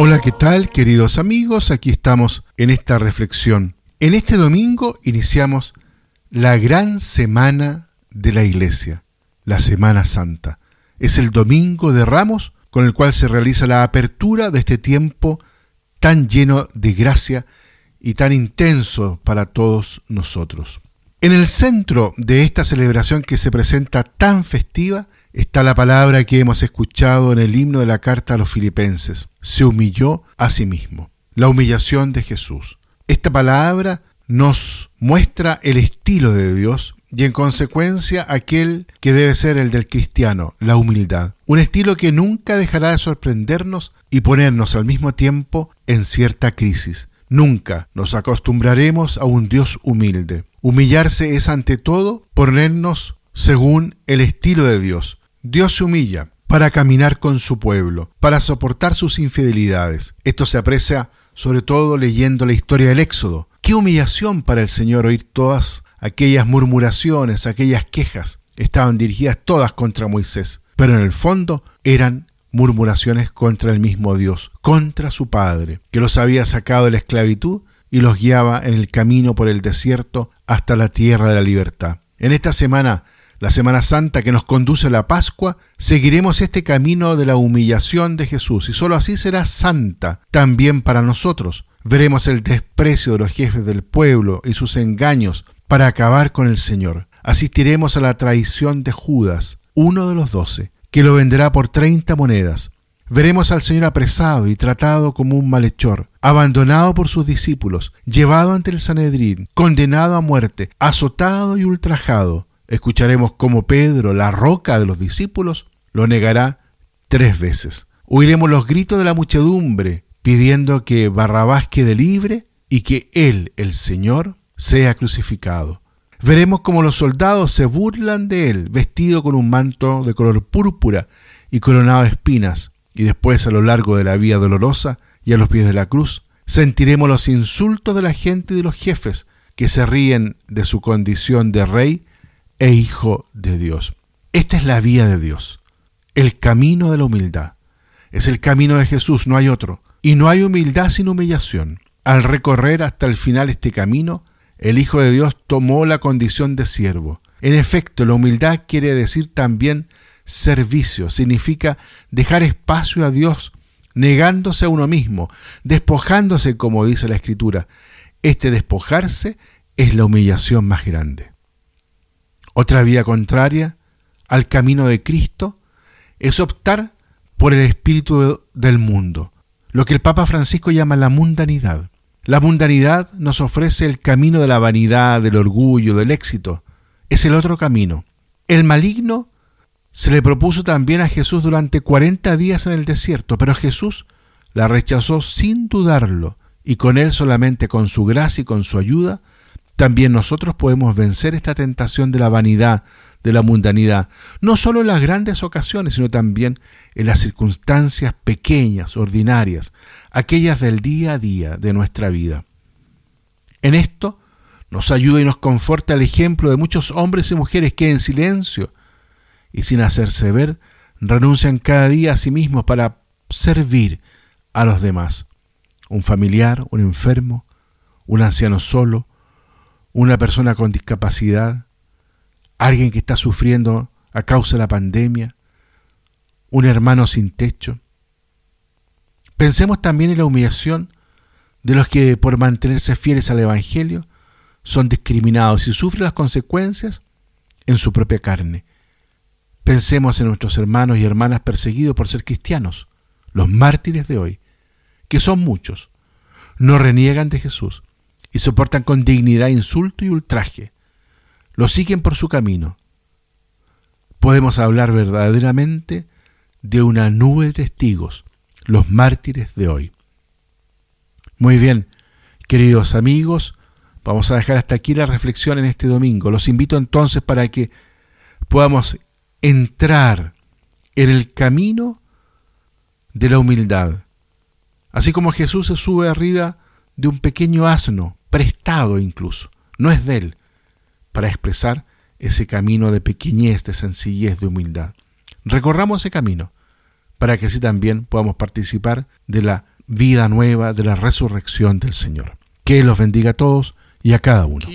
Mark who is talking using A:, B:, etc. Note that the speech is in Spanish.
A: Hola, ¿qué tal queridos amigos? Aquí estamos en esta reflexión. En este domingo iniciamos la gran semana de la iglesia, la Semana Santa. Es el domingo de Ramos con el cual se realiza la apertura de este tiempo tan lleno de gracia y tan intenso para todos nosotros. En el centro de esta celebración que se presenta tan festiva está la palabra que hemos escuchado en el himno de la carta a los filipenses. Se humilló a sí mismo. La humillación de Jesús. Esta palabra nos muestra el estilo de Dios y en consecuencia aquel que debe ser el del cristiano, la humildad. Un estilo que nunca dejará de sorprendernos y ponernos al mismo tiempo en cierta crisis. Nunca nos acostumbraremos a un Dios humilde. Humillarse es ante todo ponernos según el estilo de Dios. Dios se humilla para caminar con su pueblo, para soportar sus infidelidades. Esto se aprecia sobre todo leyendo la historia del Éxodo. Qué humillación para el Señor oír todas aquellas murmuraciones, aquellas quejas. Estaban dirigidas todas contra Moisés, pero en el fondo eran murmuraciones contra el mismo Dios, contra su Padre, que los había sacado de la esclavitud y los guiaba en el camino por el desierto hasta la tierra de la libertad. En esta semana, la Semana Santa que nos conduce a la Pascua, seguiremos este camino de la humillación de Jesús y sólo así será santa también para nosotros. Veremos el desprecio de los jefes del pueblo y sus engaños para acabar con el Señor. Asistiremos a la traición de Judas, uno de los doce, que lo venderá por treinta monedas. Veremos al Señor apresado y tratado como un malhechor, abandonado por sus discípulos, llevado ante el Sanedrín, condenado a muerte, azotado y ultrajado. Escucharemos cómo Pedro, la roca de los discípulos, lo negará tres veces. Oiremos los gritos de la muchedumbre pidiendo que Barrabás quede libre y que Él, el Señor, sea crucificado. Veremos cómo los soldados se burlan de él, vestido con un manto de color púrpura y coronado de espinas, y después a lo largo de la vía dolorosa y a los pies de la cruz, sentiremos los insultos de la gente y de los jefes que se ríen de su condición de rey e hijo de Dios. Esta es la vía de Dios, el camino de la humildad. Es el camino de Jesús, no hay otro. Y no hay humildad sin humillación. Al recorrer hasta el final este camino, el Hijo de Dios tomó la condición de siervo. En efecto, la humildad quiere decir también servicio, significa dejar espacio a Dios, negándose a uno mismo, despojándose, como dice la Escritura. Este despojarse es la humillación más grande. Otra vía contraria al camino de Cristo es optar por el espíritu del mundo, lo que el Papa Francisco llama la mundanidad. La mundanidad nos ofrece el camino de la vanidad, del orgullo, del éxito. Es el otro camino. El maligno se le propuso también a Jesús durante cuarenta días en el desierto, pero Jesús la rechazó sin dudarlo, y con él solamente con su gracia y con su ayuda, también nosotros podemos vencer esta tentación de la vanidad, de la mundanidad, no solo en las grandes ocasiones, sino también en las circunstancias pequeñas, ordinarias, aquellas del día a día de nuestra vida. En esto nos ayuda y nos conforta el ejemplo de muchos hombres y mujeres que en silencio y sin hacerse ver renuncian cada día a sí mismos para servir a los demás. Un familiar, un enfermo, un anciano solo, una persona con discapacidad, alguien que está sufriendo a causa de la pandemia, un hermano sin techo. Pensemos también en la humillación de los que por mantenerse fieles al Evangelio son discriminados y sufren las consecuencias en su propia carne. Pensemos en nuestros hermanos y hermanas perseguidos por ser cristianos, los mártires de hoy, que son muchos, no reniegan de Jesús y soportan con dignidad insulto y ultraje, lo siguen por su camino. Podemos hablar verdaderamente de una nube de testigos los mártires de hoy. Muy bien, queridos amigos, vamos a dejar hasta aquí la reflexión en este domingo. Los invito entonces para que podamos entrar en el camino de la humildad, Así como Jesús se sube arriba de un pequeño asno, prestado incluso, no es de él, para expresar ese camino de pequeñez, de sencillez, de humildad. Recorramos ese camino para que así también podamos participar de la vida nueva, de la resurrección del Señor. Que los bendiga a todos y a cada uno.